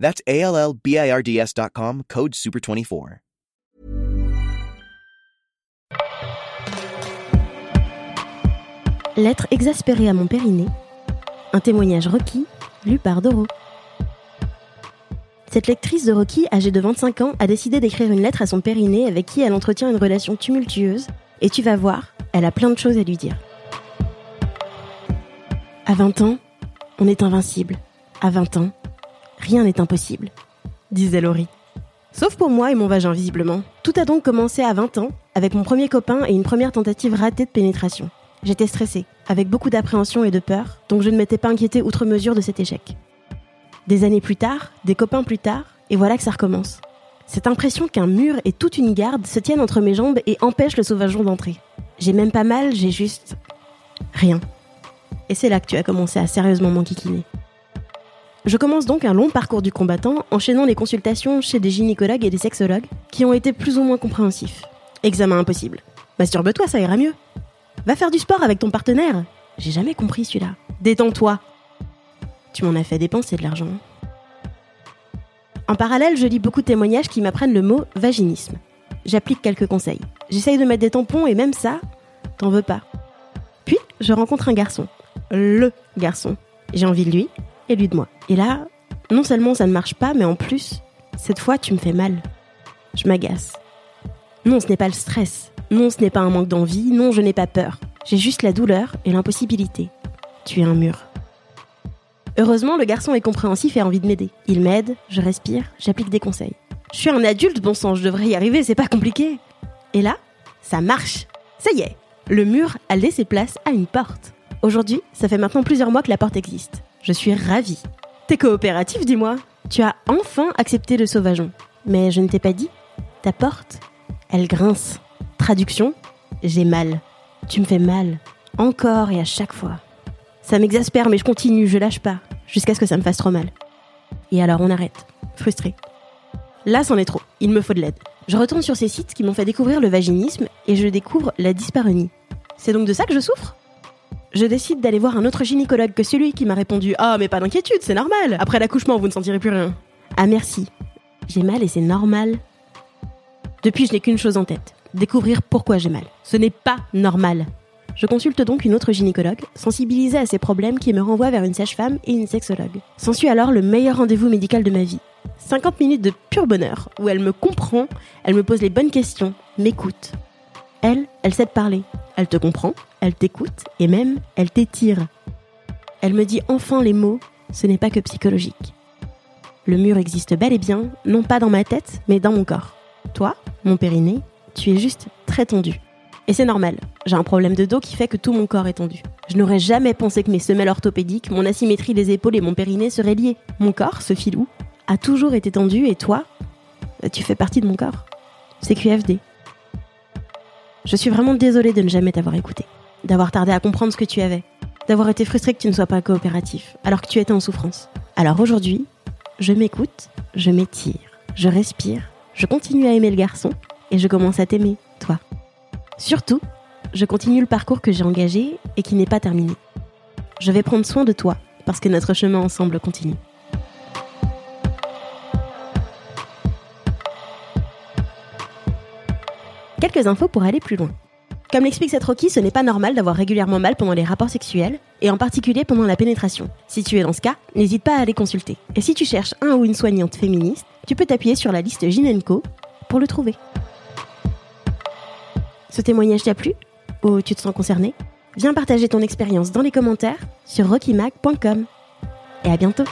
That's A L L B I R D S.com, code SUPER24. Lettre exaspérée à mon périnée. Un témoignage requis, lu par Doro. Cette lectrice de Rocky, âgée de 25 ans, a décidé d'écrire une lettre à son périnée avec qui elle entretient une relation tumultueuse. Et tu vas voir, elle a plein de choses à lui dire. À 20 ans, on est invincible. À 20 ans, rien n'est impossible, disait Laurie. Sauf pour moi et mon vagin, visiblement. Tout a donc commencé à 20 ans, avec mon premier copain et une première tentative ratée de pénétration. J'étais stressée, avec beaucoup d'appréhension et de peur, donc je ne m'étais pas inquiétée outre mesure de cet échec. Des années plus tard, des copains plus tard, et voilà que ça recommence. Cette impression qu'un mur et toute une garde se tiennent entre mes jambes et empêchent le sauvageon d'entrer. J'ai même pas mal, j'ai juste... rien. Et c'est là que tu as commencé à sérieusement m'enquiquiner. Je commence donc un long parcours du combattant, enchaînant les consultations chez des gynécologues et des sexologues, qui ont été plus ou moins compréhensifs. Examen impossible. Masturbe-toi, ça ira mieux. Va faire du sport avec ton partenaire. J'ai jamais compris celui-là. Détends-toi. Tu m'en as fait dépenser de l'argent. En parallèle, je lis beaucoup de témoignages qui m'apprennent le mot vaginisme. J'applique quelques conseils. J'essaye de mettre des tampons et même ça, t'en veux pas. Puis, je rencontre un garçon. Le garçon. J'ai envie de lui et lui de moi. Et là, non seulement ça ne marche pas, mais en plus, cette fois, tu me fais mal. Je m'agace. Non, ce n'est pas le stress. Non, ce n'est pas un manque d'envie. Non, je n'ai pas peur. J'ai juste la douleur et l'impossibilité. Tu es un mur. Heureusement, le garçon est compréhensif et a envie de m'aider. Il m'aide, je respire, j'applique des conseils. Je suis un adulte, bon sang, je devrais y arriver, c'est pas compliqué. Et là, ça marche. Ça y est, le mur a laissé place à une porte. Aujourd'hui, ça fait maintenant plusieurs mois que la porte existe. Je suis ravie. T'es coopératif, dis-moi. Tu as enfin accepté le sauvageon. Mais je ne t'ai pas dit. Ta porte, elle grince. Traduction, j'ai mal. Tu me fais mal. Encore et à chaque fois. Ça m'exaspère, mais je continue, je lâche pas, jusqu'à ce que ça me fasse trop mal. Et alors on arrête, frustré. Là, c'en est trop, il me faut de l'aide. Je retourne sur ces sites qui m'ont fait découvrir le vaginisme et je découvre la dyspareunie. C'est donc de ça que je souffre? Je décide d'aller voir un autre gynécologue que celui qui m'a répondu Ah, mais pas d'inquiétude, c'est normal. Après l'accouchement, vous ne sentirez plus rien. Ah, merci. J'ai mal et c'est normal. Depuis, je n'ai qu'une chose en tête découvrir pourquoi j'ai mal. Ce n'est pas normal. Je consulte donc une autre gynécologue, sensibilisée à ces problèmes qui me renvoie vers une sage-femme et une sexologue. S'ensuit alors le meilleur rendez-vous médical de ma vie. 50 minutes de pur bonheur, où elle me comprend, elle me pose les bonnes questions, m'écoute. Elle, elle sait te parler. Elle te comprend, elle t'écoute, et même, elle t'étire. Elle me dit enfin les mots, ce n'est pas que psychologique. Le mur existe bel et bien, non pas dans ma tête, mais dans mon corps. Toi, mon périnée, tu es juste très tendu. Et c'est normal, j'ai un problème de dos qui fait que tout mon corps est tendu. Je n'aurais jamais pensé que mes semelles orthopédiques, mon asymétrie des épaules et mon périnée seraient liés. Mon corps, ce filou, a toujours été tendu et toi, tu fais partie de mon corps. C'est QFD. Je suis vraiment désolée de ne jamais t'avoir écouté, d'avoir tardé à comprendre ce que tu avais, d'avoir été frustrée que tu ne sois pas coopératif, alors que tu étais en souffrance. Alors aujourd'hui, je m'écoute, je m'étire, je respire, je continue à aimer le garçon et je commence à t'aimer, toi. Surtout, je continue le parcours que j'ai engagé et qui n'est pas terminé. Je vais prendre soin de toi parce que notre chemin ensemble continue. Quelques infos pour aller plus loin. Comme l'explique cette Rocky, ce n'est pas normal d'avoir régulièrement mal pendant les rapports sexuels, et en particulier pendant la pénétration. Si tu es dans ce cas, n'hésite pas à aller consulter. Et si tu cherches un ou une soignante féministe, tu peux t'appuyer sur la liste Ginenco pour le trouver. Ce témoignage t'a plu? Ou tu te sens concerné? Viens partager ton expérience dans les commentaires sur rockymag.com. Et à bientôt